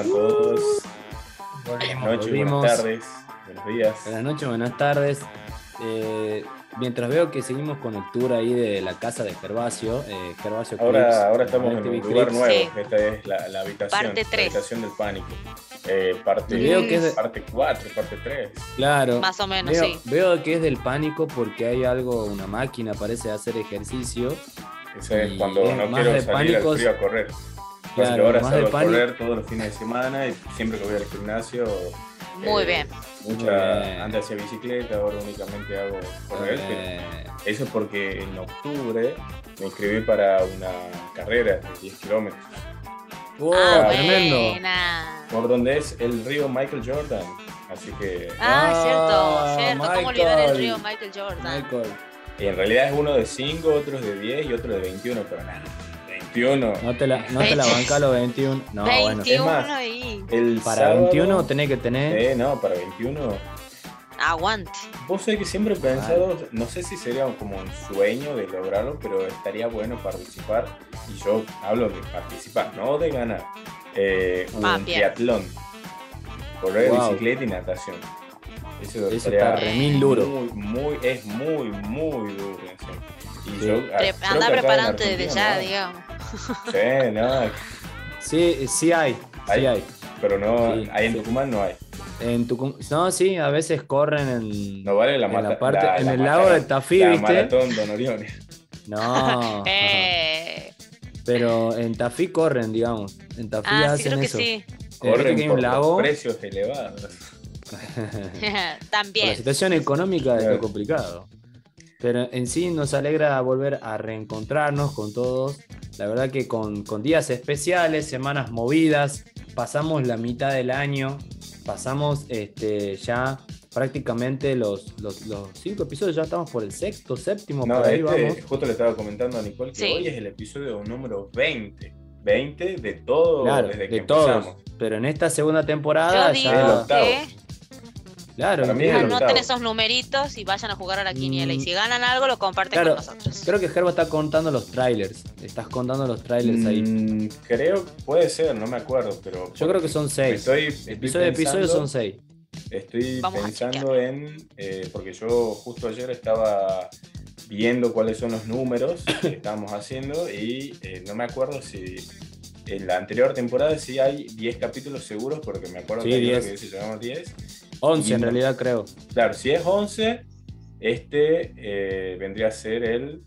están todos? Volvimos, Buenas noches, volvimos. buenas tardes, buenos días. Buenas noches, buenas tardes. Eh, mientras veo que seguimos con el tour ahí de la casa de Gervasio, eh, Gervasio Clips, Ahora, estamos en un lugar Clips. nuevo. Sí. Esta es la, la habitación. Parte la tres. habitación del pánico. Eh, parte, Veo que es de- parte 4, parte 3. Claro. Más o menos, Veo, sí. veo que es del pánico porque hay algo, una máquina parece hacer ejercicio. Eso es cuando es no quiero salir pánicos. al frío a correr. Claro, Así que ahora salgo a pánico. correr todos los fines de semana y siempre que voy al gimnasio. Muy eh, bien. Mucha, Muy antes hacía bicicleta, ahora únicamente hago correr. Eh, Eso es porque en octubre me inscribí para una carrera de 10 kilómetros. ¡Wow! ah, tremendo. buena. Por donde es el río Michael Jordan. Así que Ah, Ah, cierto, cierto. ¿Cómo olvidar el río Michael Jordan? Michael, y en realidad es uno de 5, otros de 10 y otro de 21, pero nada. 21. no te la, no te la banca los 21. No, bueno. 21 Es más. El Para sábado- 21 tenés que tener. Eh, no, para 21. Aguante. Vos sabés que siempre he pensado, no sé si sería como un sueño de lograrlo, pero estaría bueno participar. Y yo hablo de participar, no de ganar. Eh, un Ah, bien. triatlón. Correr, Wow. bicicleta y natación. Eso, Eso remil duro. Muy, muy, es muy, muy duro. en serio. Y Sí. yo, ah, Pre- creo que Anda preparándote desde ya, no digamos. Sí, no, Sí, sí hay. Sí Hay. pero no, Sí, ahí en sí. Tucumán no hay. En Tucum- no, sí, a veces corren en, No vale la en mata- la parte, la- en la el lago de Tafí, la ¿viste? maratón Don Orione. No. Eh, Pero en Tafí corren, digamos. En Tafí ah, sí, hacen creo que eso. sí. Eh, viste que hay por un lago. los precios elevados. Por la También. situación económica es Claro. lo complicado. Pero en sí nos alegra volver a reencontrarnos con todos. La verdad que con, con días especiales, semanas movidas, pasamos la mitad del año, pasamos este, ya prácticamente los, los, los cinco episodios, ya estamos por el sexto, séptimo, No, por ahí este, vamos. justo le estaba comentando a Nicole que Sí. hoy es el episodio número 20. 20 de todo Claro, desde que de todos. empezamos. Pero en esta segunda temporada Yo digo el ya. octavo. Claro, Para mí es el entiendo. anoten octavo. esos numeritos y vayan a jugar a la quiniela. Y Mm. si ganan algo, lo comparten Claro, con nosotros. Creo que Gerbo está contando los trailers. Estás contando los trailers ahí. Mm, creo, puede ser, no me acuerdo, pero Yo creo que son seis. estoy, estoy Episodio a episodio pensando- son seis. Estoy Vamos pensando en, eh, porque yo justo ayer estaba viendo cuáles son los números que estábamos haciendo y eh, no me acuerdo si en la anterior temporada sí hay 10 capítulos seguros, porque me acuerdo Sí, que hay uno 10. que dice llamamos 10. 11 en realidad creo. Claro, si es 11, este eh, vendría a ser el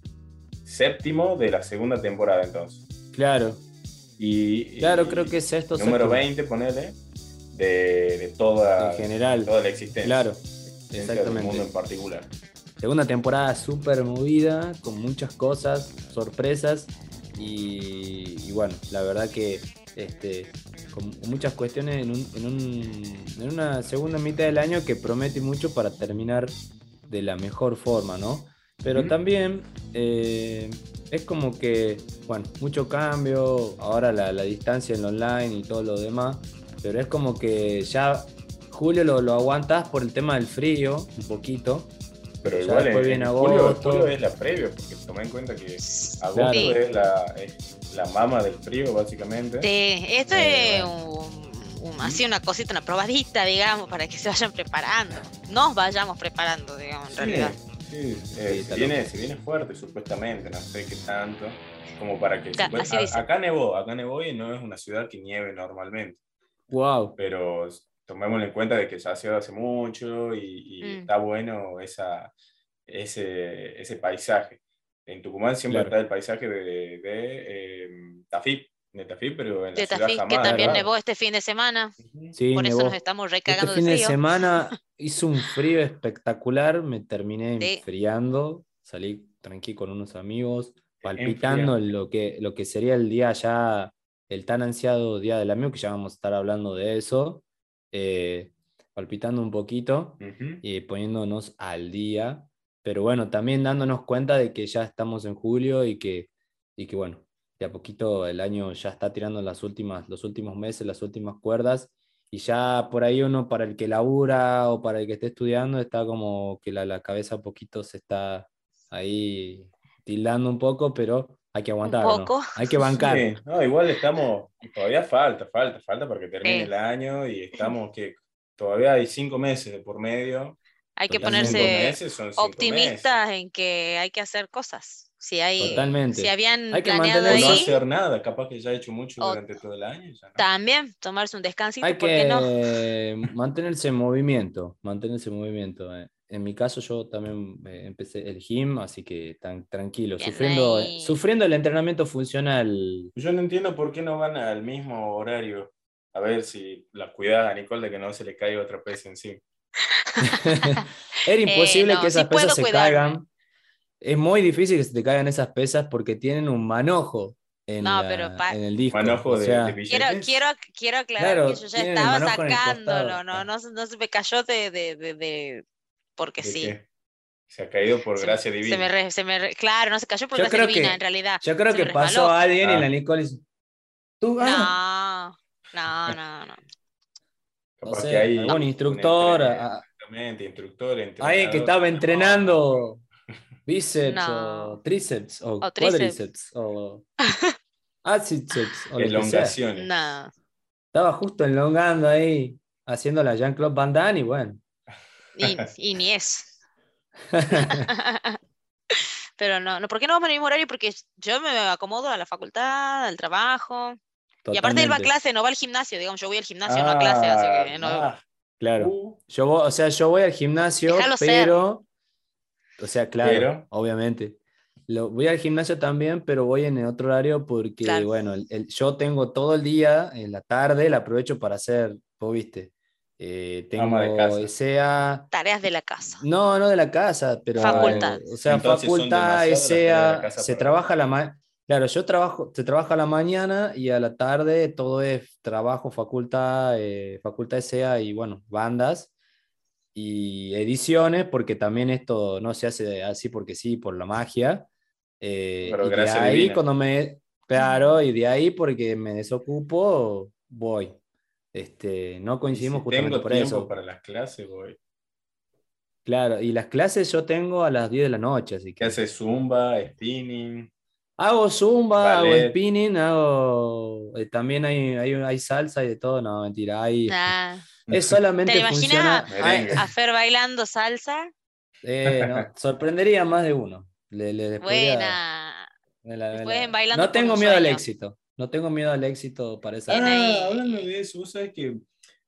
séptimo de la segunda temporada entonces. Claro, Y, claro, y creo que es esto. número séptimo, 20, ponele, de, de toda, En general. toda la existencia. Claro, existencia exactamente. del mundo en particular. Segunda temporada súper movida, con muchas cosas, sorpresas. Y, y bueno, la verdad que este, con muchas cuestiones en, un- en un- en una segunda mitad del año que promete mucho para terminar de la mejor forma, ¿no? Pero también eh, es como que, bueno, mucho cambio, ahora la, la distancia en lo online y todo lo demás, pero es como que ya julio lo, lo aguantas por el tema del frío, un poquito, Pero Ya igual después en, viene en julio, agosto. julio es la previa, porque toma en cuenta que agosto Claro. es, la, es la mama del frío, básicamente. Sí, esto Eh, es un- un- así una cosita, una probadita, digamos, para que se vayan preparando. Nos vayamos preparando, digamos, en Sí, realidad. sí, eh, Sí, se, viene, se viene fuerte, supuestamente, no sé qué tanto. Como para que. Así a- dice. acá nevó, acá nevó y no es una ciudad que nieve normalmente. wow. pero tomémoslo en cuenta de que ya ha sido hace mucho y, y Mm. está bueno esa, ese, ese paisaje. En Tucumán siempre Claro. está el paisaje de, de, eh, Tafí, de Tafí, pero en la De ciudad Tafí, que jamás. también ¿verdad? nevó este fin de semana. Sí, Por eso nevó. nos estamos Este recagando fin de de frío. semana hizo un frío espectacular, me terminé Sí. enfriando, salí tranqui con unos amigos, palpitando lo que, lo que sería el día ya, el tan ansiado Día del Amigo, que ya vamos a estar hablando de eso, eh, palpitando un poquito y poniéndonos al día, pero bueno, también dándonos cuenta de que ya estamos en julio y que, y que bueno, de a poquito el año ya está tirando las últimas, los últimos meses, las últimas cuerdas, y ya por ahí uno para el que labura o para el que esté estudiando está como que la, la cabeza poquito se está ahí tildando un poco, pero Hay que aguantar. ¿no? poco. Hay que bancar. Sí, no, igual estamos, todavía falta, falta, falta para que termine Sí. el año y estamos que todavía hay cinco meses de por medio. Hay que ponerse meses optimistas en que hay que hacer cosas. Si hay, Totalmente. si habían Hay que planeado. O no ahí, hacer nada, capaz que ya ha hecho mucho O- durante todo el año. ya no. también tomarse un descansito, Hay ¿por qué no? que mantenerse en movimiento, mantenerse en movimiento. eh. En mi caso yo también eh, empecé el gym, así que tan tranquilo, Bien sufriendo, ahí. sufriendo el entrenamiento funcional. Yo no entiendo por qué no van al mismo horario. A ver si la cuidada a Nicole de que no se le caiga otra pesa encima. Era imposible Eh, no, que esas sí pesas se cuidarme. caigan. Es muy difícil que se te caigan esas pesas porque tienen un manojo en, No, la- pero en el disco. Manojo o de, sea, de Quiero, quiero, quiero aclarar Claro, que yo ya estaba sacándolo, no, no, se- no se me cayó de, de, de, de- porque ¿De sí. qué? Se ha caído por Se- gracia Se divina. me re- se me re- claro, no se cayó por Yo gracia creo divina, que- en realidad. yo creo se que pasó a alguien y Ah. la Nicole hizo, Tú, ah". No, no, no, no. Capaz No sé, que hay algún un instructor, entre- a- Exactamente, instructor, Alguien que estaba entrenando bíceps No. o tríceps o, O tríceps. cuádriceps o áciceps o. Elongaciones. No. Estaba justo elongando ahí, haciendo la Jean-Claude Van Damme y bueno. Y, y ni eso. Pero no, no, ¿por qué no vamos en el mismo horario? Porque yo me acomodo a la facultad, al trabajo. Y aparte él va a clase, no va al gimnasio, digamos, yo voy al gimnasio, no a clase, así que no. Ah, Claro. uh, Yo voy, o sea, yo voy al gimnasio, Déjalo ser. pero. O sea, claro, Pero. obviamente. Lo, voy al gimnasio también, pero voy en el otro horario porque, Claro. bueno, el- el- yo tengo todo el día, en la tarde, la aprovecho para hacer, vos viste, eh, tengo Ama de casa. ESEA, Tareas de la casa. no, no de la casa, pero, Facultad. o sea, Entonces facultad, de ESEA, casa se trabaja a la ma- Claro, yo trabajo, se trabaja a la mañana y a la tarde todo es trabajo, facultad, eh, facultad ESEA y bueno, bandas y ediciones, porque también esto no se hace así porque sí, por la magia. eh, Pero y de gracia ahí divina. cuando me, claro, y de ahí porque me desocupo, voy. Este, no coincidimos si justamente tengo por tiempo eso. para las clases, voy. Claro, y las clases yo tengo a las 10 de la noche, así ¿Qué que hace Zumba, spinning? hago zumba, hago spinning, hago eh, también hay, hay, hay salsa y de todo, no, mentira, hay, Ah, es solamente ¿Te imaginas funciona, Merengue. a Fer bailando salsa? eh, no, sorprendería a más de uno. Le, le- Buena. me la- me Después la- en Bailando no tengo miedo al éxito, no tengo miedo al éxito para esa. Ah, hablando de eso, vos sabés que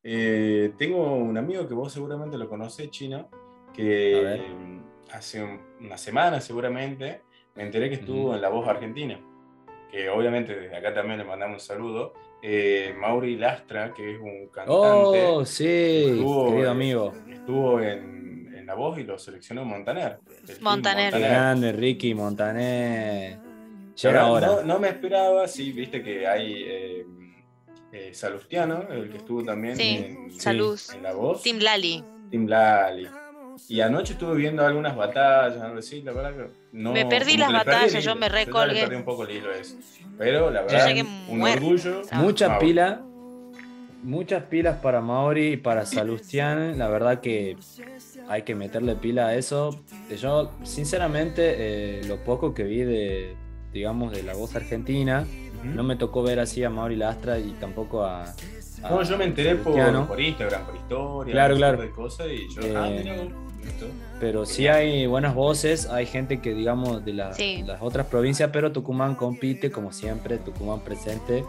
eh, tengo un amigo que vos seguramente lo conocés, Chino, que eh, hace un- una semana seguramente me enteré que estuvo Ujú. en La Voz Argentina. Que obviamente desde acá también le mandamos un saludo. Eh, Mauri Lastra, que es un cantante, Oh, sí, estuvo, querido amigo. estuvo en, en La Voz y lo seleccionó Montaner. Montaner. Qué grande, Ricky Montaner. Ahora. No, no me esperaba, sí, viste que hay eh, eh, Salustiano, el que estuvo también Sí, en, Salud. en La Voz. Tim Lali. Tim Lali. Y anoche estuve viendo algunas batallas, algo así, la verdad que no... Me perdí las batallas, yo me recolgué. perdí un poco el hilo eso. Pero la verdad, un orgullo. Ah. Muchas Mauri. pilas, muchas pilas para Mauri y para Salustian. La verdad que hay que meterle pila a eso. Yo, sinceramente, eh, lo poco que vi de, digamos, de la voz argentina, no me tocó ver así a Mauri Lastra y tampoco a. a No, yo me enteré por, por Instagram, por historia, Claro, claro. de cosas y yo, Eh, ah, mira. Pero sí hay buenas voces, hay gente que, digamos, de la- Sí. las otras provincias, pero Tucumán compite, como siempre, Tucumán presente.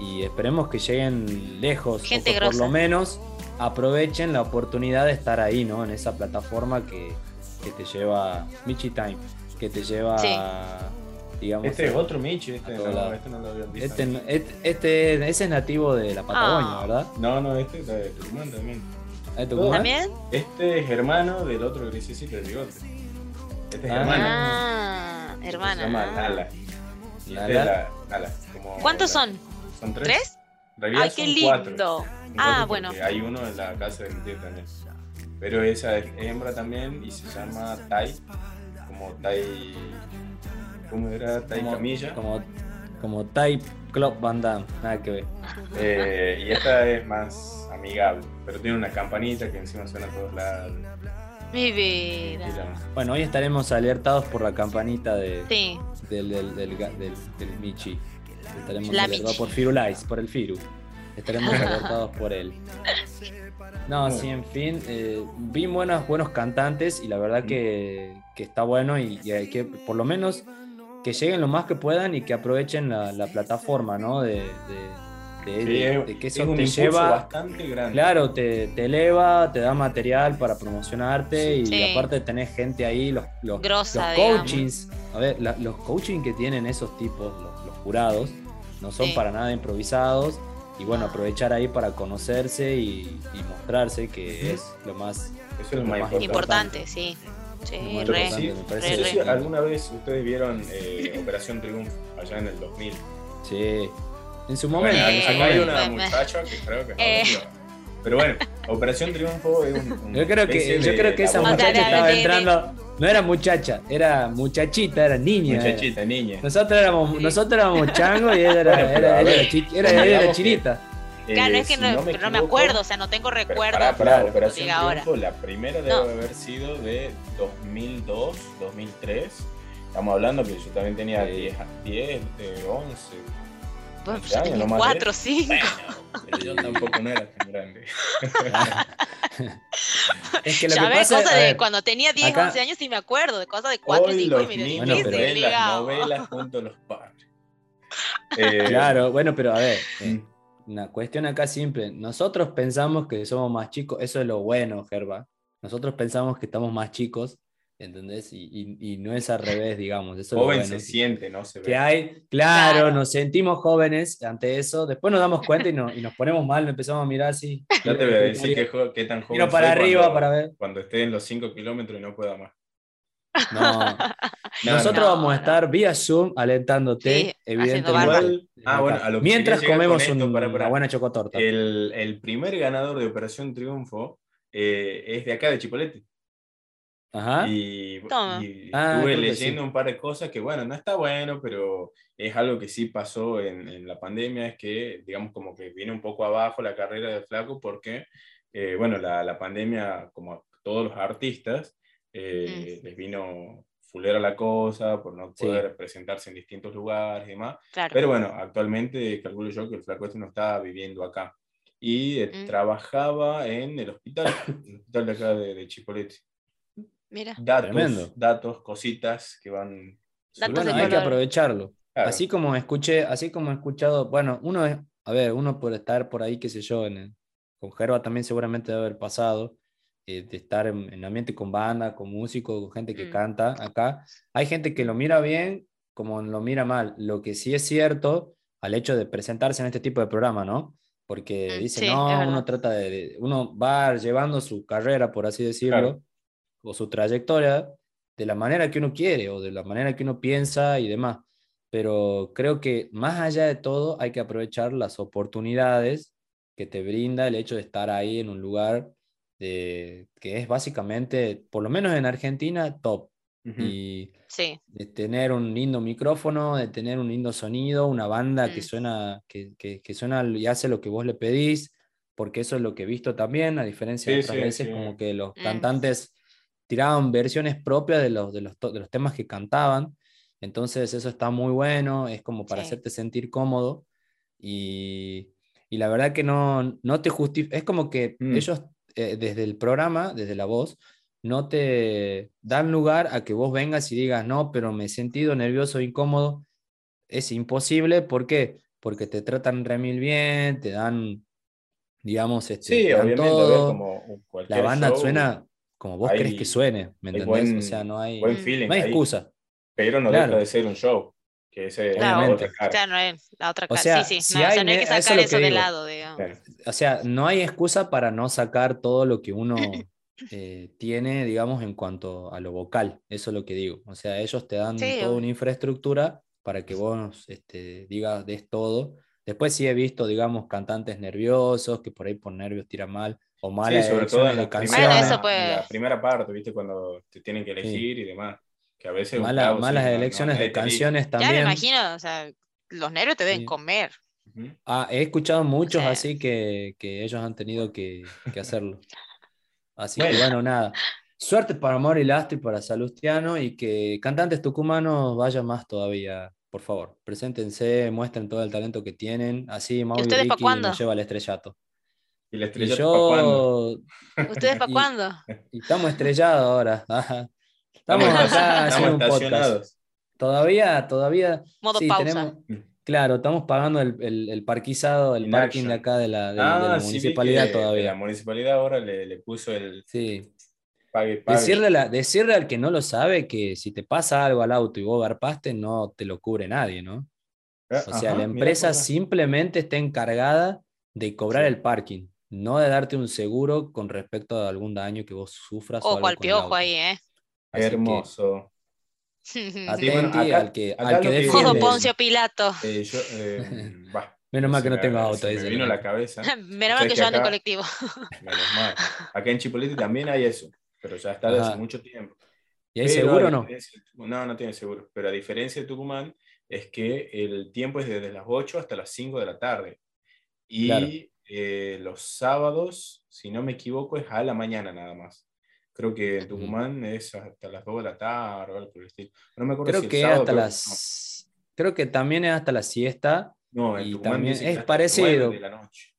Y esperemos que lleguen lejos, Gente o que por lo menos aprovechen la oportunidad de estar ahí, ¿no? En esa plataforma que, que te lleva Michi Time, que te lleva, Sí. Digamos. Este es a- otro Michi, este, no, lado. este no lo había visto. Este, no- este, este- ese es nativo de la Patagonia, Ah. ¿verdad? No, no, este es de Tucumán también. ¿De Tucumán? ¿También? Este es hermano del otro grisecito de bigote. Este es Ah. hermano. Ah, Se llama ah. Nala. Y este Nala. es la- Nala, como ¿Cuántos la- son? Son tres. ¿Tres? Ay, qué cuatro. lindo. Ah, bueno. Hay uno en la casa de mi tío también. Pero esa es hembra también y se llama Tai. Como Tai. ¿Cómo era? Tai Como, Camilla. como, como Type Club Van Damme, nada que ver. Eh, y esta es más amigable. Pero tiene una campanita que encima suena a todos lados. Mi vida. Bueno, hoy estaremos alertados por la campanita de, Sí. del, del, del, ga- del- del Michi. Estaremos La alertados Michi. por Firulais, por el Firu. Estaremos alertados por él. No, sí, en fin, eh, vi buenos, buenos cantantes y la verdad que, que está bueno y, y hay que, por lo menos, que lleguen lo más que puedan y que aprovechen la, la plataforma, ¿no? De, de, de- sí, de- es, de que es eso un te lleva, bastante grande. claro, te, te eleva, te da material para promocionarte y Sí. aparte tenés gente ahí, los, los, Grosa, los digamos. coachings, a ver, la- los coaching que tienen esos tipos, los, los jurados, no son Sí. para nada improvisados y bueno, aprovechar ahí para conocerse y, y mostrarse que es lo más Eso es lo Lo más más importante. Importante, sí. Sí, re. importante, me parece re, No sé si re. alguna vez ustedes vieron eh, Operación Triunfo allá en el 2000. Sí. En su Bueno, momento. Eh, acá hay una muchacha que creo que Eh. Pero bueno, Operación Triunfo es un. una Yo creo que, yo creo que esa muchacha estaba entrando. No era muchacha, era muchachita, era niña. era. Muchachita, niña. Nosotros éramos, nosotros éramos changos y ella era, Bueno, era, a ella ver, era, chi- era- ella era digamos que- chinita. Claro, Eh, es que si no, me pero no me equivoco, acuerdo, o sea, no tengo pero recuerdo. pará, pará, como Operación diga ahora. Triunfo, la primera debe No. haber sido de 2002, 2003. Estamos hablando que yo también tenía Sí. 10, 10 de 11. Bueno, once yo años, tenía no más de- 4 o 5. Bueno, pero yo tampoco no era tan grande. Es que lo Ya que ves, pasa cosas a de ver, cuando tenía 10, acá- 11 años sí me acuerdo, de cosas de 4 y Hoy 5 y los me dio niños Bueno, pero- difícil, ven las digamos. novelas junto a los padres. Eh, Claro, bueno, pero a ver, eh, mm, una cuestión acá simple. Nosotros pensamos que somos más chicos, eso es lo bueno, Gerba. Nosotros pensamos que estamos más chicos, ¿entendés? Y, y- y no es al revés, digamos. Eso es lo Joven bueno. se siente, no se ve. Que hay, claro, Claro. nos sentimos jóvenes ante eso, después nos damos cuenta y, no- y nos ponemos mal, nos empezamos a mirar así. Ya te voy a decir qué, tan joven Miro para soy arriba cuando, para ver. cuando esté en los 5 kilómetros y no pueda más. No, No, nosotros no, vamos a estar vía Zoom alentándote, Sí, evidentemente. ah, bueno, a lo que Mientras comemos esto, un- pará, pará. una buena chocotorta. El, el primer ganador de Operación Triunfo eh, es de acá, de Chipolete. Ajá. Y, y Ah, estuve leyendo sí. un par de cosas que, bueno, no está bueno, pero es algo que sí pasó en, en la pandemia, es que, digamos, como que viene un poco abajo la carrera de Flaco porque, eh, bueno, la, la pandemia, como a todos los artistas, eh, les vino fulera la cosa por no Sí. poder presentarse en distintos lugares y demás. Claro. Pero bueno, actualmente calculo yo que el flaco este no está viviendo acá. Y eh, Mm. trabajaba en el hospital, el hospital de acá de, de Chipolete. Mira, Datos, Tremendo. datos, cositas que van... Datos bueno, hay que aprovecharlo. Claro. Así como escuché, así como he escuchado, bueno, uno es, a ver, uno por estar por ahí, qué sé yo, en el- con Gerba también seguramente debe haber pasado, eh, de estar en, en ambiente con banda, con músicos, con gente que Mm. canta acá. Hay gente que lo mira bien, como lo mira mal. Lo que sí es cierto al hecho de presentarse en este tipo de programa, ¿no? Porque Mm, dice, sí, no, uno trata de, de- uno va llevando su carrera, por así decirlo, Claro. o su trayectoria de la manera que uno quiere o de la manera que uno piensa y demás. Pero creo que más allá de todo hay que aprovechar las oportunidades que te brinda el hecho de estar ahí en un lugar de- que es básicamente, por lo menos en Argentina, top. Y sí, de tener un lindo micrófono, de tener un lindo sonido, una banda que Mm. suena, que, que, que suena y hace lo que vos le pedís, porque eso es lo que he visto también, a diferencia de otras sí, veces, sí. como que los Mm. cantantes tiraban versiones propias de los, de los, to- de los temas que cantaban, entonces eso está muy bueno, es como para Sí. hacerte sentir cómodo y, y la verdad que no, no te justifica, es como que Mm. ellos eh, desde el programa, desde la voz, no te dan lugar a que vos vengas y digas, no, pero me he sentido nervioso, incómodo. Es imposible, ¿por qué? Porque te tratan remil bien, te dan, digamos, este, Sí, dan todo. como La banda show, suena como vos hay- crees que suene, ¿me hay entendés? buen- o sea, no hay, buen feeling no hay excusa. pero no Claro. deja de ser un show, que ese es Claro. la otra cara. claro, no es la otra O cara. sea, sí, sí, si no, o sea, hay no hay que eso es sacar eso que de digo. lado, digamos. Claro. O sea, no hay excusa para no sacar todo lo que uno eh, tiene, digamos, en cuanto a lo vocal. Eso es lo que digo. O sea, ellos te dan Sí, toda una infraestructura para que vos este, digas, des todo. Después sí he visto, digamos, cantantes nerviosos que por ahí por nervios tiran mal o malas Sí, sobre todo elecciones en de la, canciones. primera, Bueno, eso en puede- la primera parte, ¿viste? Cuando te tienen que elegir y demás. Que a veces Mala- malas sí, no- no- elecciones de canciones Ya también. me imagino, o sea, los nervios te deben Sí. comer. Ah, he escuchado muchos sea- así que, que ellos han tenido que, que hacerlo. Así Bueno. que bueno, nada. Suerte para Mauri Lastro y para Salustiano y que cantantes tucumanos vayan más todavía. Por favor, preséntense, muestren todo el talento que tienen. Así Mauri Vicky cuándo? nos lleva al estrellato. ¿Y la Y estrella para cuándo? yo. ¿Ustedes para cuándo? y estamos estrellados ahora. Estamos acá estamos haciendo un podcast. Todavía, todavía. Modo sí, pausa. tenemos- claro, estamos pagando el, el- el parquizado, el In parking action. de acá de la, de- de Ah, la sí, vi municipalidad que todavía. La municipalidad ahora le, le puso el Sí. pague, pague. Decirle, la- decirle al que no lo sabe que si te pasa algo al auto y vos garpaste, no te lo cubre nadie, ¿no? Ah, O sea, ajá, la empresa simplemente está encargada de cobrar Sí. el parking, no de darte un seguro con respecto a algún daño que vos sufras. o Ojo algo al piojo ahí, ¿eh? Así que, Hermoso. Atenti bueno, acá- al que, acá al que defiende. Defiende. Poncio Pilato. Eh, yo, eh, bah, Menos mal que no me- tengo auto. Me dice vino a la cabeza. Menos mal que que yo ando en colectivo. Menos mal. Acá en Chipolete también hay eso, pero ya está desde hace mucho tiempo. ¿Y hay Pero seguro o no? No, no tiene seguro. Pero a diferencia de Tucumán, es que el tiempo es desde las 8 hasta las 5 de la tarde. Y Claro. eh, los sábados, si no me equivoco, es a la mañana nada más. Creo que en Tucumán es hasta las 2 de la tarde o algo por el estilo. No me acuerdo Creo si que es sábado, hasta creo las. Creo que también es hasta la siesta. No, en y Tucumán también es parecido. de la noche.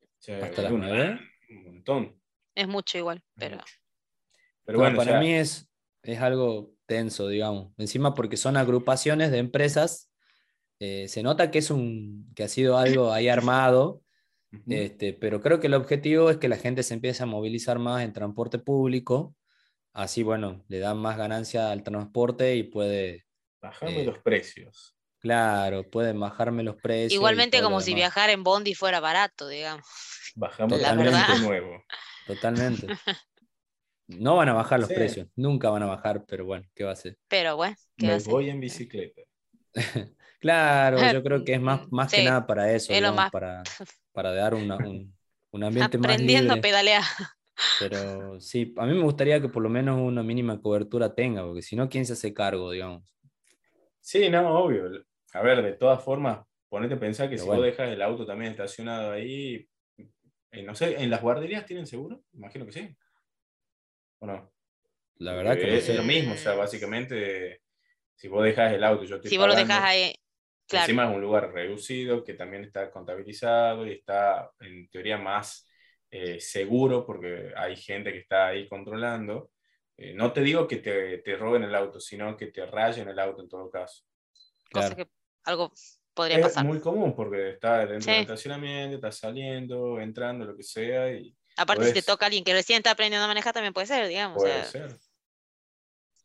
O sea, ¿Hasta las una- nueve? Un montón. Es mucho igual, pero mucho. Pero No, bueno, para o sea, mí es, es algo tenso, digamos. Encima porque son agrupaciones de empresas. eh, se nota que es un que ha sido algo ahí armado, este, pero creo que el objetivo es que la gente se empiece a movilizar más en transporte público. Así, bueno, le dan más ganancia al transporte y puede, bajarme eh, los precios. claro, pueden bajarme los precios. igualmente como si viajar en Bondi fuera barato, digamos. Bajamos la el verdad- precio nuevo. Totalmente. No van a bajar los Sí. precios, nunca van a bajar, pero bueno, ¿qué va a ser? Pero bueno, ¿qué va a Me hacer? voy en bicicleta. Claro, yo creo que es más, más que nada para eso, es lo digamos, más- para, para dar una- un, un ambiente más Aprendiendo a libre. pedalear. Pero sí, a mí me gustaría que por lo menos una mínima cobertura tenga, porque si no, ¿quién se hace cargo, digamos? Sí, no, obvio. A ver, de todas formas, ponete a pensar que Pero si bueno. vos dejas el auto también estacionado ahí, eh, no sé, ¿en las guarderías tienen seguro? Imagino que sí. ¿O no? La verdad que no es, sé. lo mismo, o sea, básicamente, si vos dejas el auto, yo estoy Si vos lo pagando, dejas ahí, claro. Encima es un lugar reducido que también está contabilizado y está en teoría más eh, seguro porque hay gente que está ahí controlando. Eh, no te digo que te, te roben el auto, sino que te rayen el auto en todo caso. cosa Claro. que algo podría Es pasar. muy común porque está dentro Sí. del estacionamiento, está saliendo, entrando, lo que sea, y Aparte, si te podés- toca alguien que recién está aprendiendo a manejar, también puede ser, digamos. o puede sea, ser.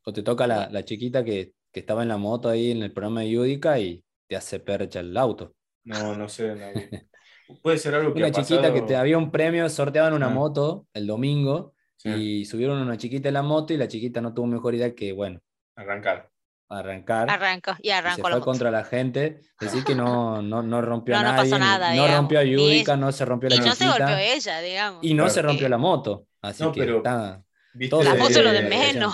O te toca la, la chiquita que, que estaba en la moto ahí en el programa de Yudica y te hace percha el auto. No, no sé. no. Puede ser algo que Una ha chiquita que te había un premio, sorteaban una Ah. moto el domingo Sí, y subieron una chiquita en la moto y la chiquita no tuvo mejor idea que, bueno, arrancar. arrancar. arranco y y se arranco fue la moto. contra la gente, decir que no, no, no rompió No, a no nadie, pasó ni- nada, no rompió a Yudica, no se rompió la Y no se golpeó ella, digamos. y no Claro. se rompió la moto, así No, que pero- está- ¿Viste La lo de menos.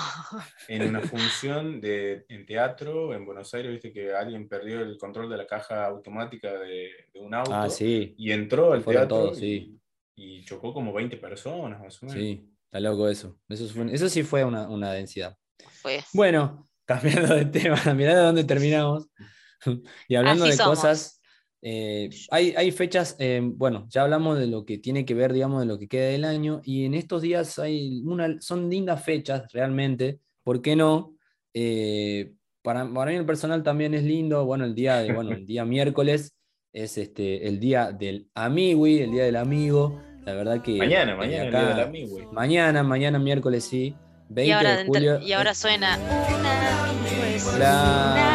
en una función de, en teatro en Buenos Aires, viste que alguien perdió el control de la caja automática de, de un auto Ah, sí, y entró al Fueron teatro todos, y, sí. y chocó como 20 personas más o menos. sí, está loco eso. Eso, fue- eso sí fue una, una densidad. Fue. Bueno, cambiando de tema, mirá de dónde terminamos. y hablando Así de somos. cosas, eh, hay, hay fechas, eh, bueno, ya hablamos de lo que tiene que ver, digamos, de lo que queda del año, y en estos días hay una, son lindas fechas realmente, ¿por qué no? Eh, para, para mí el personal también es lindo, bueno, el día, de, bueno, el día miércoles es este, el día del amigui, el día del amigo, la verdad que... Mañana, mañana, el día del. Mañana, mañana miércoles sí, 20 Y ahora, de julio. y ahora suena Claro. una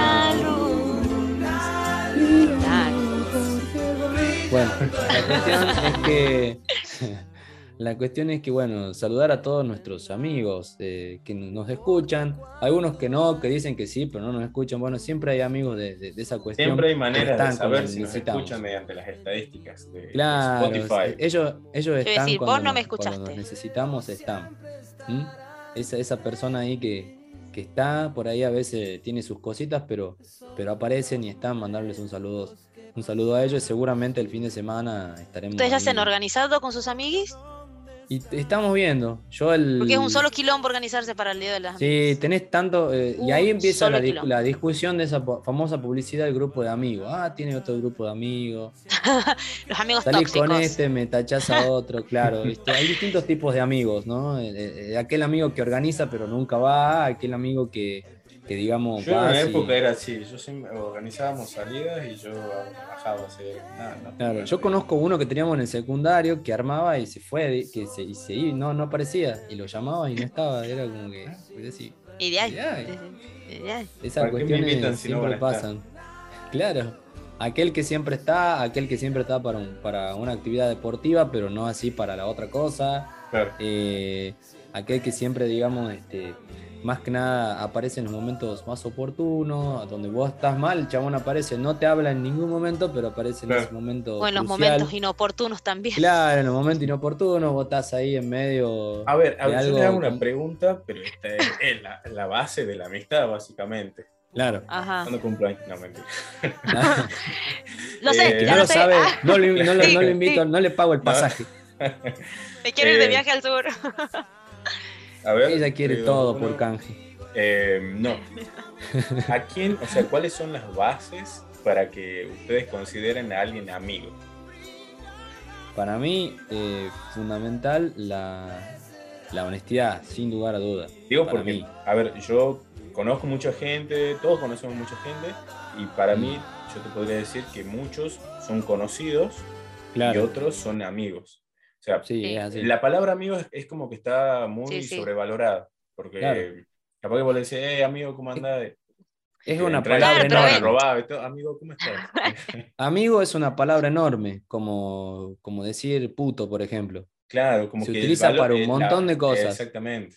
Bueno, la cuestión es que. La cuestión es que, bueno, saludar a todos nuestros amigos eh, que nos escuchan, algunos que no, que dicen que sí, pero no nos escuchan. Bueno, siempre hay amigos de, de- de esa cuestión. Siempre hay maneras de saber si nos escuchan mediante las estadísticas de, Claro, Spotify. ellos, ellos a están decir, vos cuando, no me nos- cuando nos escuchaste. necesitamos, están. ¿Mm? Esa, esa persona ahí que, que está por ahí a veces tiene sus cositas, pero, pero aparecen y están, mandarles un saludo, un saludo a ellos. Seguramente el fin de semana estaremos. ¿Ustedes ya ahí. se han organizado con sus amiguis? Y estamos viendo. Yo el. Porque es un solo quilombo organizarse para el Día de las Sí, tenés tanto. eh, y ahí empieza la, dis- quilombo. la discusión de esa famosa publicidad del grupo de amigos. Ah, tiene otro grupo de amigos. Los amigos Salís tóxicos. con este, me tachás a otro, claro. ¿viste? Hay distintos tipos de amigos, ¿no? Eh, eh, aquel amigo que organiza pero nunca va, aquel amigo que, que digamos. Yo en una y- época era así, yo siempre organizábamos salidas y yo bajaba a hacer nada. no. Claro, yo conozco uno que teníamos en el secundario que armaba y se fue, que se, y se iba, no, no aparecía. Y lo llamaba y no estaba, era como que. pues, así, Ideal. Ideal. Ideal. Esas ¿Para qué me cuestiones invitan si no siempre estar? pasan. Claro. Aquel que siempre está, aquel que siempre está para, un- para una actividad deportiva, pero no así para la otra cosa. Claro. Eh, aquel que siempre, digamos, este, más que nada aparece en los momentos más oportunos, donde vos estás mal, el chabón aparece, no te habla en ningún momento, pero aparece en Claro. ese momento. O en los crucial. momentos inoportunos también. Claro, en los momentos inoportunos, vos estás ahí en medio. A ver, a ver, yo le hago una pregunta, pero esta es, es la, la base de la amistad, básicamente. Claro. Ajá. ¿Cuándo cumpleaños? No, mentira. Lo sé, Eh, ya no lo sé. sabe, Ah, no, le, no, le- Sí, no le invito, no le pago el pasaje. me quiero ir de Eh, viaje al sur. A ver. Ella quiere todo por canje. eh, no. ¿A quién, o sea, cuáles son las bases para que ustedes consideren a alguien amigo? Para mí, eh, fundamental la, la honestidad, sin lugar a duda. Digo Para porque, mí. a ver, yo conozco mucha gente, todos conocemos mucha gente, y para Mm. mí, yo te podría decir que muchos son conocidos y otros son amigos. O sea, Sí, la palabra amigo es, es como que está muy Sí, sí. sobrevalorada, porque Claro. capaz que vos le decís, hey, amigo, ¿cómo andás? Es una palabra Claro, enorme. amigo, ¿cómo estás? Amigo es una palabra enorme, como, como decir puto, por ejemplo. claro, como Se que utiliza para un eh, montón de cosas. Exactamente.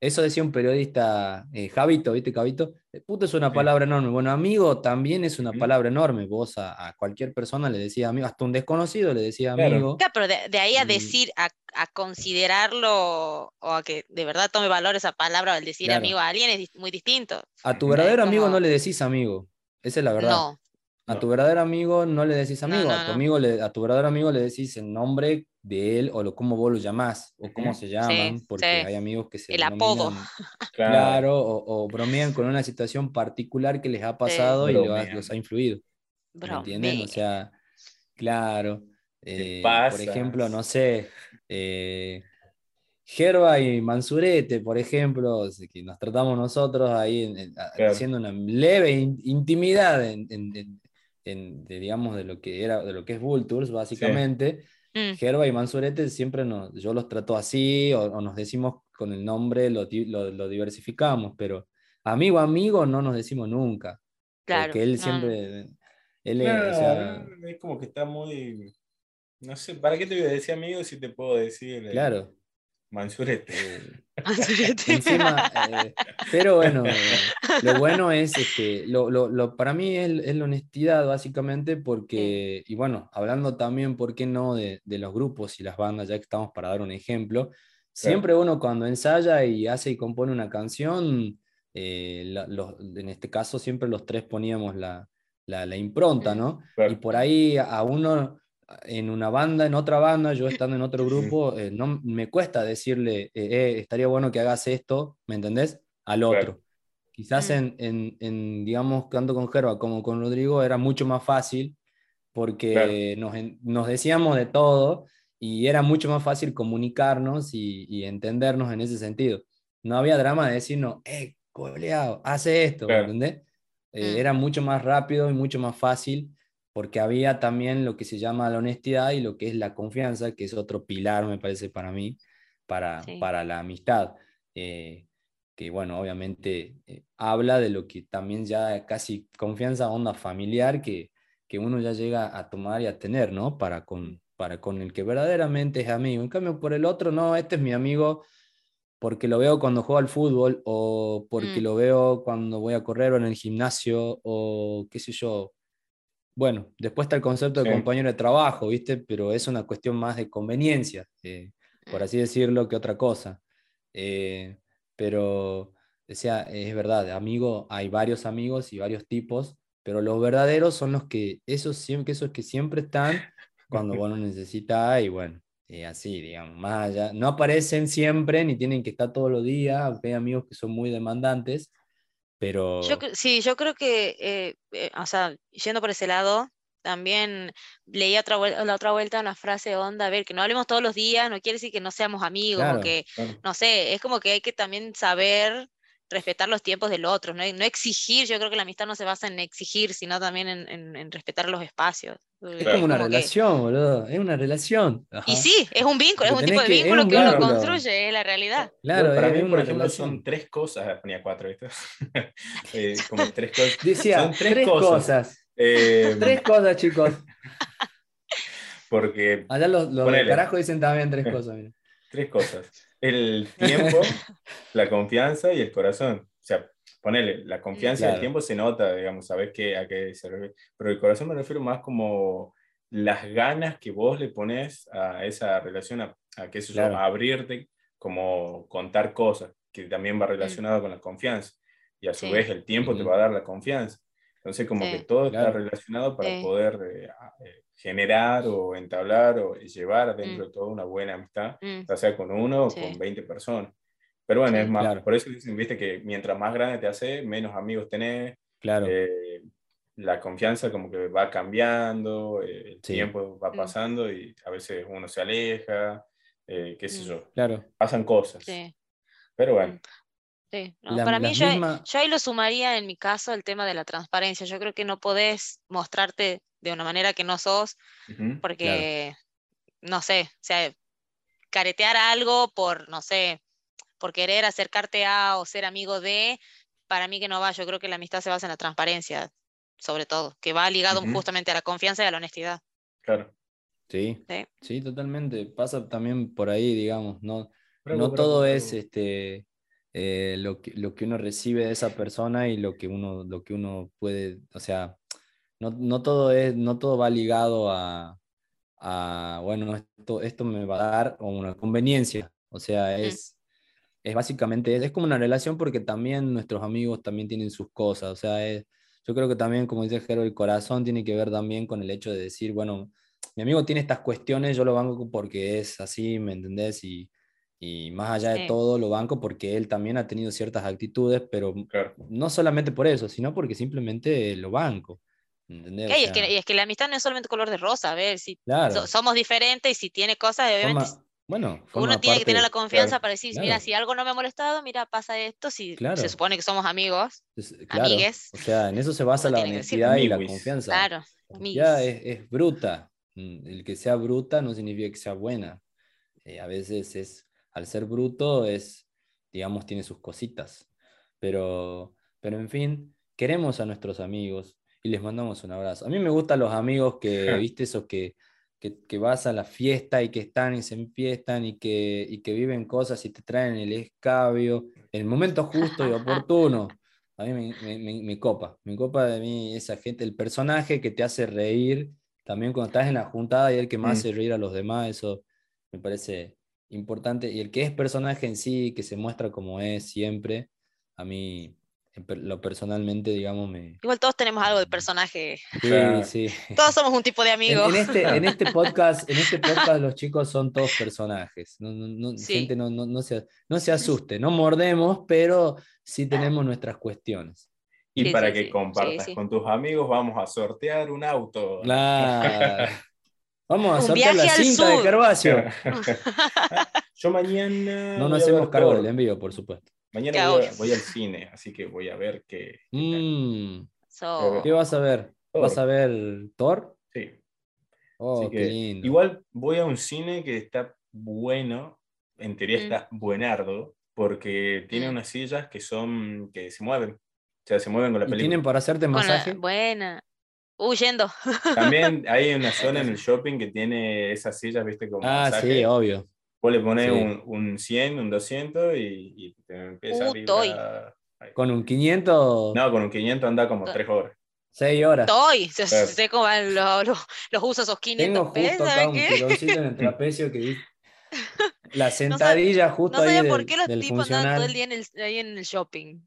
Eso decía un periodista, eh, Javito, ¿viste, Javito? Puto es una Sí. palabra enorme. Bueno, amigo también es una palabra enorme. Vos a, a cualquier persona le decías amigo, hasta un desconocido le decía amigo. Claro, pero de, de ahí a decir, a, a considerarlo o a que de verdad tome valor esa palabra al decir Claro. amigo a alguien es muy distinto. A tu verdadero amigo no le decís amigo. Esa es la verdad. No, A No. tu verdadero amigo no le decís amigo, no, a tu no. amigo le, a tu verdadero amigo le decís el nombre de él o lo, cómo vos lo llamás o cómo se llaman, porque sí. hay amigos que se El apodo. denominan, Claro. claro, o, o bromean con una situación particular que les ha pasado y lo ha- los ha influido. ¿Me entienden? O sea, claro. eh, por ejemplo, no sé, eh, Gerba y Mansurete, por ejemplo, que nos tratamos nosotros ahí en- en- a- Claro. haciendo una leve in- intimidad en, en- en- de, digamos, de lo que era, de lo que es Vultures, básicamente. Mm, Gerba y Mansurete siempre nos, yo los trato así, o, o nos decimos con el nombre, lo, lo- lo diversificamos, pero amigo, amigo no nos decimos nunca. claro. Porque él no, no. siempre, él es, Claro, o sea, es como que está muy. No sé, ¿para qué te voy a decir amigo si te puedo decir eh, claro. Mansurete? Encima, eh, pero bueno, eh, lo bueno es, este, lo, lo- lo- para mí es, es la honestidad básicamente porque, y bueno, hablando también, ¿por qué no?, de, de los grupos y las bandas, ya que estamos para dar un ejemplo, siempre uno cuando ensaya y hace y compone una canción, eh, la- los- en este caso siempre los tres poníamos la, la- la impronta, Mm. ¿no? Claro. Y por ahí a uno en una banda, en otra banda, yo estando en otro grupo, eh, no me cuesta decirle, eh, eh, estaría bueno que hagas esto, ¿me entendés? Al Claro. otro. Quizás Mm. en, en, en, digamos, tanto con Gerba como con Rodrigo era mucho más fácil porque nos, en- nos decíamos de todo y era mucho más fácil comunicarnos y, y entendernos en ese sentido. No había drama de decirnos, eh, coleado, hace esto, ¿me Claro. entendés? Eh, Mm. Era mucho más rápido y mucho más fácil porque había también lo que se llama la honestidad y lo que es la confianza, que es otro pilar, me parece, para mí, para, Sí. para la amistad. Eh, que bueno, obviamente eh, habla de lo que también ya casi confianza, onda familiar, que, que uno ya llega a tomar y a tener, ¿no? Para con, para con el que verdaderamente es amigo. En cambio, por el otro, no, este es mi amigo porque lo veo cuando juego al fútbol o porque Mm. lo veo cuando voy a correr o en el gimnasio o qué sé yo. Bueno, después está el concepto de Sí. compañero de trabajo, ¿viste? Pero es una cuestión más de conveniencia, eh, por así decirlo, que otra cosa. Eh, pero, o sea, es verdad, amigo, hay varios amigos y varios tipos, pero los verdaderos son los que, esos, siempre, esos que siempre están cuando vos lo necesitas y bueno, eh, así, digamos, más allá. No aparecen siempre ni tienen que estar todos los días, hay amigos que son muy demandantes, pero... Yo, sí, yo creo que, eh, eh, o sea, yendo por ese lado, también leí otra la otra vuelta una frase onda, a ver, que no hablemos todos los días, no quiere decir que no seamos amigos, Claro, o que, Claro. no sé, es como que hay que también saber respetar los tiempos del otro, no, no exigir, yo creo que la amistad no se basa en exigir, sino también en, en- en respetar los espacios. Es como una relación, boludo. Es una relación. Y sí, es un vínculo, es un tipo de que- vínculo un que uno construye, es la realidad. Claro, para es mí, por ejemplo, relación. son tres cosas. ah, Ponía cuatro, ¿viste? Eh, como tres cosas. Decía, son tres tres, cosas. cosas. Eh, Tres cosas, chicos. porque Allá los, los del Ponele. carajo dicen también tres cosas. mira. tres cosas. El tiempo, la confianza y el corazón. O sea, ponele, la confianza y el tiempo se nota, digamos, sabes qué, a qué se refiere. Pero el corazón me refiero más como las ganas que vos le pones a esa relación, a, sé yo, Claro. a abrirte, como contar cosas, que también va relacionado con la confianza. Y a su Sí. vez el tiempo te Ujú. va a dar la confianza. Entonces, como Sí. que todo está Claro. relacionado para Sí. poder eh, a- eh, generar o entablar o llevar dentro Mm. de todo una buena amistad Mm, ya sea con uno o Sí. con 20 personas. Pero bueno, Sí. es más, Claro. por eso dicen, viste, que mientras más grande te hace, menos amigos tenés, Claro. eh, la confianza como que va cambiando, eh, el Sí. tiempo va Mm. pasando y a veces uno se aleja, eh, qué sé Mm. yo, Claro. pasan cosas. sí. Pero bueno, Sí, no, La- para mí yo, ahí- misma- yo ahí lo sumaría en mi caso el tema de la transparencia. Yo creo que no podés mostrarte de una manera que no sos porque, no sé, o sea, caretear algo por, no sé, por querer acercarte a o ser amigo de, para mí que no va. Yo creo que la amistad se basa en la transparencia, sobre todo, que va ligado justamente a la confianza y a la honestidad. claro. Sí. Sí. Sí, totalmente. Pasa también por ahí, digamos, no, Bravo, no bravo, todo bravo. es este eh, lo que, lo que uno recibe de esa persona y lo que uno, lo que uno puede, o sea, no, no todo es, no todo va ligado a, a, bueno, esto, esto me va a dar una conveniencia. O sea, es, es básicamente, es, como una relación porque también nuestros amigos también tienen sus cosas. O sea, es- yo creo que también, como dice Jero, el corazón tiene que ver también con el hecho de decir, bueno, mi amigo tiene estas cuestiones, yo lo banco porque es así, ¿me entendés? Y, y más allá de Sí. todo, lo banco porque él también ha tenido ciertas actitudes, pero Claro. no solamente por eso, sino porque simplemente lo banco. ¿Entendés? O Y es, que, sea, y es que la amistad no es solamente color de rosa, a ver, si claro, so- somos diferentes y si tiene cosas, obviamente forma- bueno, uno tiene que tener la parte- confianza claro, para decir, claro. mira, si algo no me ha molestado, mira, pasa esto, si Claro. se supone que somos amigos, es- claro, amigues, o sea, en eso se basa la honestidad y la confianza. claro, Ya es, es bruta. Mm, El que sea bruta no significa que sea buena. Eh, a veces es, al ser bruto, es, digamos, tiene sus cositas. Pero, pero en fin, queremos a nuestros amigos y les mandamos un abrazo. A mí me gustan los amigos que, viste, esos que, que, que vas a la fiesta y que están y se enfiestan y que, y que viven cosas y te traen el escabio en el momento justo y oportuno. A mí me, me- me- me copa, me copa de mí esa gente, el personaje que te hace reír, también cuando estás en la juntada y el que más Mm. hace reír a los demás, eso me parece importante. Y el que es personaje en sí, que se muestra como es siempre, a mí, en lo personalmente, digamos, me... Igual todos tenemos algo de personaje, Sí, sí. todos somos un tipo de En, amigo. en este, en este podcast, en este podcast los chicos son todos personajes. No, no, no- Sí. Gente, no, no, no, se, no se asuste, no mordemos, pero sí tenemos nuestras cuestiones. Y Sí, para sí, que sí, sí, compartas sí. con tus amigos, vamos a sortear un auto. Claro. Vamos a Un sortear la viaje al cinta de sur. Carvacio. Yo mañana. No nos a hacemos cargo del envío, por supuesto. Mañana voy, a- obvio. voy al cine, así que voy a ver qué. qué. Mm, So, ¿Qué vas a ver? Thor. ¿Vas a ver Thor? Sí. Oh, así qué que lindo. igual voy a un cine que está bueno, en teoría Mm. está buenardo, porque tiene Mm. unas sillas que son que se mueven. O sea, se mueven con la ¿Y película. tienen para hacerte masaje? buena. Huyendo. También hay una zona en el shopping que tiene esas sillas, viste, como Ah, masaje. sí, obvio. Vos le pones Sí. un, un 100, un 200 y, y te empieza a Uh, toy. vibrar. Ahí. Con un 500, No, con un 500 anda como To- 3 horas. 6 horas. Estoy, sé, Claro. sé cómo van los, los, los usos esos 500 Tengo pesos, justo acá ¿sabes un tironcito en el trapecio que dice. La sentadilla justo No ahí sabía del, por qué los tipos andaban todo el día en el, ahí en el shopping.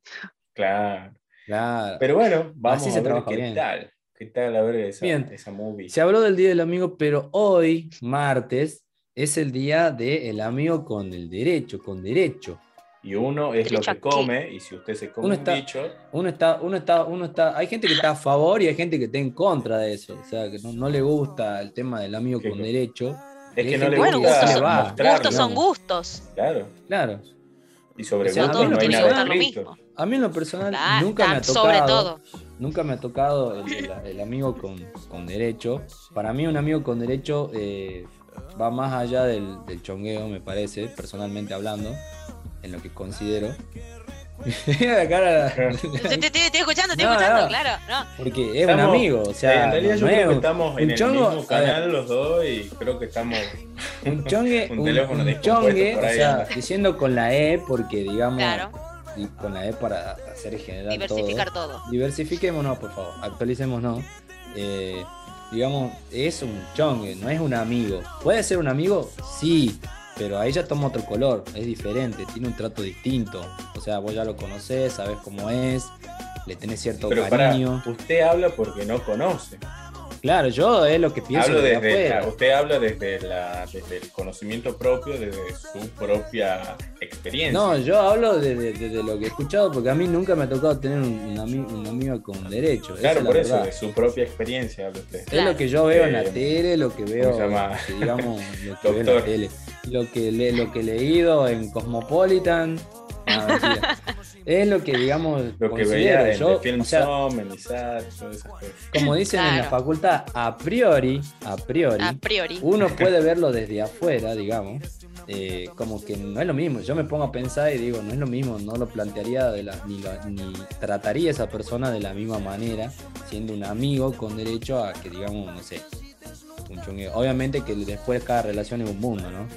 Claro. Claro. Pero bueno, vamos Así a se ver trabaja qué bien. tal. ¿Qué tal a ver esa, Bien. esa movie? Se habló del Día del Amigo, pero hoy, martes, es el día del amigo con el derecho, con derecho. Y uno es lo que come, y si usted se come Uno un está- bicho, Uno está, uno está, uno está, hay gente que está a favor y hay gente que está en contra de eso. O sea, que no, no le gusta el tema del amigo ¿Qué con derecho. es que no le que Bueno, gusta gustos gustos son digamos. gustos. Claro. Claro. Y sobre O sea, a No hay tiene que nada escrito. mismo. A mí en lo personal nunca me ha tocado. sobre todo. Nunca me ha tocado el, el- el amigo con, con derecho. Para mí un amigo con derecho eh, va más allá del, del chongueo, me parece, personalmente hablando, en lo que considero. Mira la cara. Te, te- te- estoy escuchando, estoy No, escuchando, no. claro. No. Porque es Estamos- un amigo, o sea, en realidad yo creo que estamos un en el chongo, mismo canal los dos y creo que estamos un chongue, Un teléfono un chongue, o sea, diciendo con la E porque digamos, Claro. y con la E para hacer general Diversificar todo. todo. Diversifiquémonos, por favor, actualicémonos. Eh, digamos, es un chongue, no es un amigo. ¿Puede ser un amigo? Sí, pero ahí ya toma otro color, es diferente, tiene un trato distinto. O sea, vos ya lo conocés, sabés cómo es, le tenés cierto Pero para, cariño. usted habla porque no conoce. Claro, yo es lo que pienso Hablo desde desde, usted habla desde, la, desde el conocimiento propio, desde su propia experiencia. No, yo hablo de, de- de- de lo que he escuchado porque a mí nunca me ha tocado tener un, un ami- un amigo con derecho. claro, es por eso, verdad. de su propia experiencia habla usted. Es lo que yo veo en la Eh, tele, lo que veo, digamos, lo que veo en la tele, lo que, le, lo que he leído en Cosmopolitan. Mentira. es lo que digamos Lo que veía en yo, Film o sea, Som, en ISAT, todas esas cosas. como dicen en la facultad, a priori, a priori, A priori. uno puede verlo desde afuera, digamos, eh, como que no es lo mismo. Yo me pongo a pensar y digo, no es lo mismo, no lo plantearía de la, ni, lo- ni trataría a esa persona de la misma manera, siendo un amigo con derecho a que, digamos, no sé, un chongueo. Obviamente que después cada relación es un mundo, ¿no?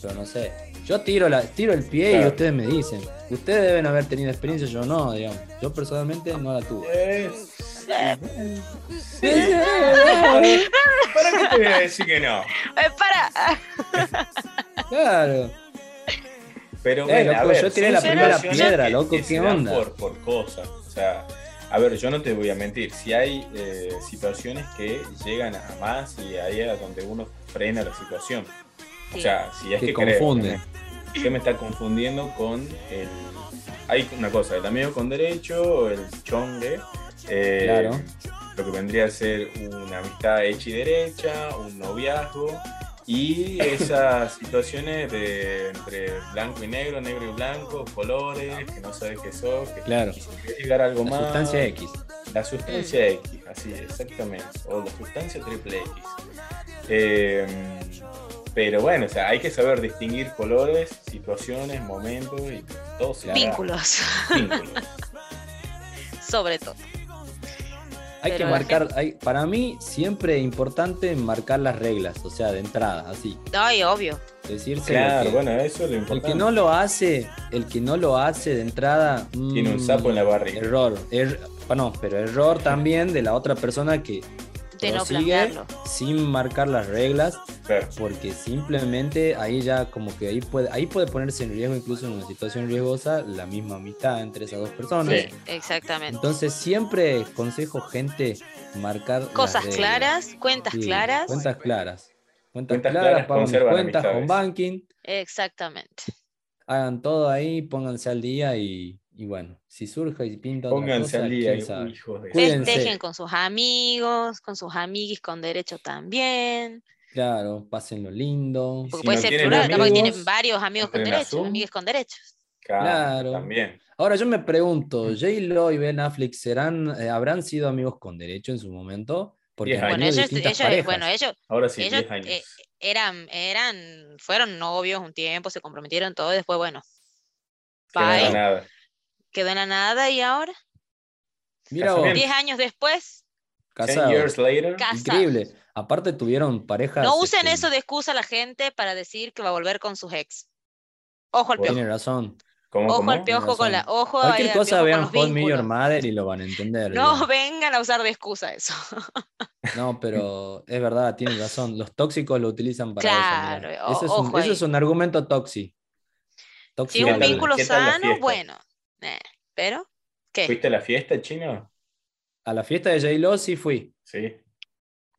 Pero no sé. Yo tiro, la, tiro el pie y ustedes me dicen. Ustedes deben haber tenido experiencia, yo no, digamos. Yo personalmente no la tuve. ¿Para qué te voy a decir que no? Eh, para. Claro. Pero Eh, bueno, a loco, ver, yo tiré la primera piedra, que- loco, que ¿qué onda? Por, por cosas. O sea, a ver, yo no te voy a mentir. Si hay eh, situaciones que llegan a más y ahí es donde uno frena la situación. O sea, si es Que que, creo, confunden. Usted me está confundiendo con el. Hay una cosa, el amigo con derecho, el chongue. eh, Claro. Lo que vendría a ser una amistad hecha y derecha, un noviazgo. Y esas situaciones de entre blanco y negro, negro y blanco, colores, que no sabes qué son, que Claro. quisieras llegar a algo La más. sustancia X. La sustancia X, así exactamente. O la sustancia triple X. Eh, pero bueno, o sea, hay que saber distinguir colores, situaciones, momentos y todo se. Vínculos. Vínculos. Sobre todo. Hay que marcar, hay, para mí siempre es importante marcar las reglas, o sea, de entrada, así. Ay, obvio. Decirse Claro, que- bueno, eso es lo el importante. que no lo hace, el que no lo hace de entrada, Tiene un mm, sapo en la barriga. Error, er- no, pero error también de la otra persona que De no prosigue plantearlo. sin marcar las reglas, Claro. porque simplemente ahí ya como que ahí puede, ahí puede ponerse en riesgo incluso en una situación riesgosa la misma amistad entre esas dos personas. Sí. Exactamente. Entonces siempre consejo gente marcar Cosas claras, cuentas Sí, claras. Cuentas claras. Cuentas, Cuentas claras, pagan mis cuentas con banking, Exactamente. hagan todo ahí, pónganse al día y, y bueno, si surge y pinta otra Pónganse cosa, al día, sabe. hijos de. Cuídense. Festejen con sus amigos, con sus amiguis con derecho también. Claro, pásenlo lindo. Y Porque Si puede no ser plural, capaz que amigos, tienen varios amigos con derechos, amigues con derechos. Claro, Claro. También. Ahora yo me pregunto, J-Lo y Ben Affleck serán, eh, habrán sido amigos con derecho en su momento, porque. Bueno, ellos, ellos, parejas. bueno, ellos, Ahora sí, ellos 10 años. eh, eran, eran, fueron novios un tiempo, se comprometieron todo, y después, bueno, que no era bye, nada. Quedó en la nada y ahora, Mira vos, Casamiento. diez años después, Ten casados. years later. Increíble. Aparte tuvieron parejas. no usen este, eso de excusa a la gente para decir que va a volver con sus ex. Ojo al piojo. Tiene razón. ¿Cómo, Ojo cómo? al piojo con la. Ojo Cualquier al cosa vean Your vínculos. Mother y lo van a entender. No vengan a usar de excusa eso. No, pero es verdad, tiene razón. Los tóxicos lo utilizan para Claro, eso. Eso, es un, eso es un argumento tóxico. Si Tóxico es un vínculo ¿Qué tal la sano, bueno. Eh, pero, ¿qué? ¿Fuiste a la fiesta, chino? A la fiesta de J-Lo sí fui. Sí.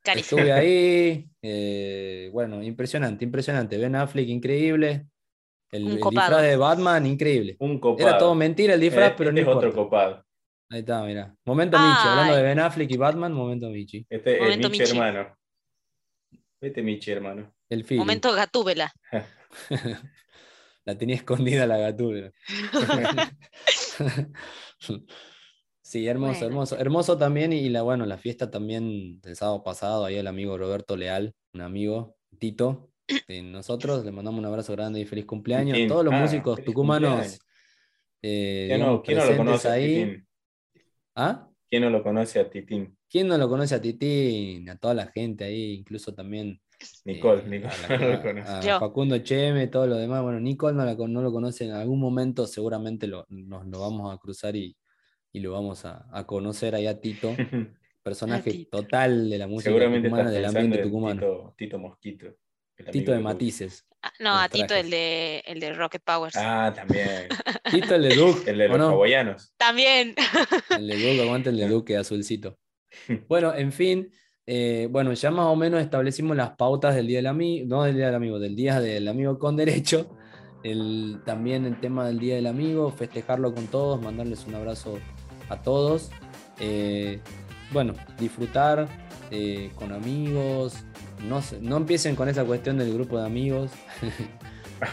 Carísimo. Estuve ahí. eh, bueno, impresionante, impresionante. Ben Affleck, increíble. El, Un el copado. disfraz de Batman, increíble. Un copado. Era todo mentira el disfraz, Eh, pero este no es otro copado. Ahí está, mira. Momento Michi, hablando de. Ben Affleck y Batman, momento Michi. Este es Michi, Michi. hermano. Vete, Michi, hermano. El feeling. Momento gatúbela. La tenía escondida la gatúbela. Sí, hermoso, Bueno. hermoso. Hermoso también y la, bueno, la fiesta también del sábado pasado, ahí el amigo Roberto Leal, un amigo, Tito, de nosotros, le mandamos un abrazo grande y feliz cumpleaños. Titín. Todos los Ah, músicos tucumanos eh, ¿Quién no, digamos, quién no lo presentes conoce a ahí. Titín? ¿Ah? ¿Quién no lo conoce a Titín? ¿Quién no lo conoce a Titín? A toda la gente ahí, incluso también Nicole, eh, Nicole a la- no lo conoce. a Yo. Facundo Cheme, todo lo demás. Bueno, Nicole no, la con- no lo conoce en algún momento, seguramente lo, nos lo vamos a cruzar y, y lo vamos a, a conocer ahí a Tito, personaje Tito. total de la música Seguramente tucumana, del ambiente en tucumano. Tito, Tito Mosquito. Tito de. Matices. Ah, No, a Tito, el de, el de Rocket Powers. Ah, también. Tito el de Duke. El de ¿o los no? hawaianos. También. El de Duke, aguante el de Duque azulcito. Bueno, en fin, eh, bueno, ya más o menos establecimos las pautas del Día del Amigo, no del Día del Amigo, del Día del Amigo con Derecho. El, también el tema del Día del Amigo, festejarlo con todos, mandarles un abrazo a todos. Eh, bueno, disfrutar eh, con amigos. No, no empiecen con esa cuestión del grupo de amigos.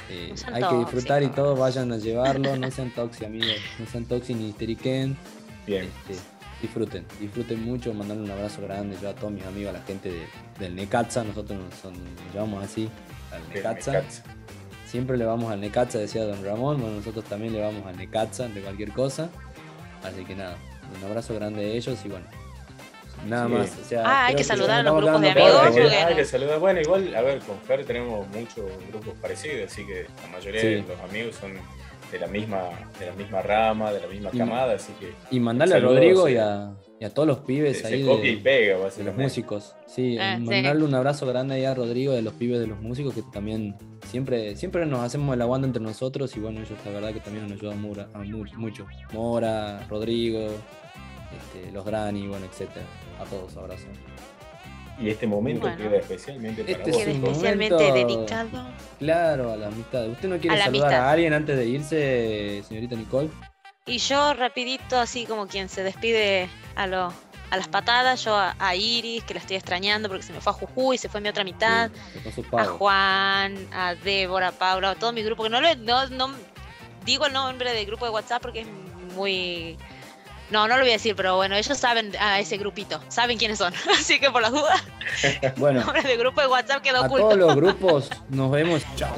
Eh, No sean hay que disfrutar y tóxicos. todo, vayan a llevarlo, no sean tóxicos amigos, no sean tóxicos ni histeriquen. Bien. Este, disfruten, disfruten mucho, mandarle un abrazo grande yo a todos mis amigos, a la gente de- del Necaxa, nosotros nos, son- nos llamamos así, al Necaxa. Necaxa. Siempre le vamos al Necaxa, decía don Ramón, bueno, nosotros también le vamos al Necaxa de cualquier cosa. Así que nada, un abrazo grande de ellos y bueno, nada Sí. más. o sea, Ah, hay que saludar a los grupos de amigos, cortos, Hay que, porque hay no- que saludar. Bueno, igual, a ver, con Fer tenemos muchos grupos parecidos, así que la mayoría Sí. de los amigos son de la misma, de la misma rama, de la misma Y- camada, así que Y mandarle a Rodrigo y a, y a todos los pibes se, ahí se de- y pega, de los músicos. Sí, Ah, sí. mandarle un abrazo grande ahí a Rodrigo de los pibes de los músicos que también siempre, siempre nos hacemos el aguante entre nosotros y bueno, ellos la verdad que también nos ayudan mura- a mu- mucho. Mora, Rodrigo, este, los Grani, bueno, etcétera. A todos abrazo. Y este momento Bueno. queda especialmente para Este vos. Queda especialmente momento- dedicado. Claro, a la amistad. ¿Usted no quiere A saludar amistad. a alguien antes de irse, señorita Nicole? Y yo rapidito, así como quien se despide a, lo- a las patadas, yo a, a Iris, que la estoy extrañando porque se me fue a Jujuy, se fue mi otra mitad, Sí, a. Juan, a Débora, a Paula, a todo mi grupo, que no, le, no, no digo el nombre del grupo de WhatsApp porque es muy... No, no lo voy a decir, pero bueno, ellos saben a ese grupito, saben quiénes son, así que por las dudas, el Bueno, nombre del grupo de WhatsApp quedó a oculto. todos los grupos nos vemos. Chao.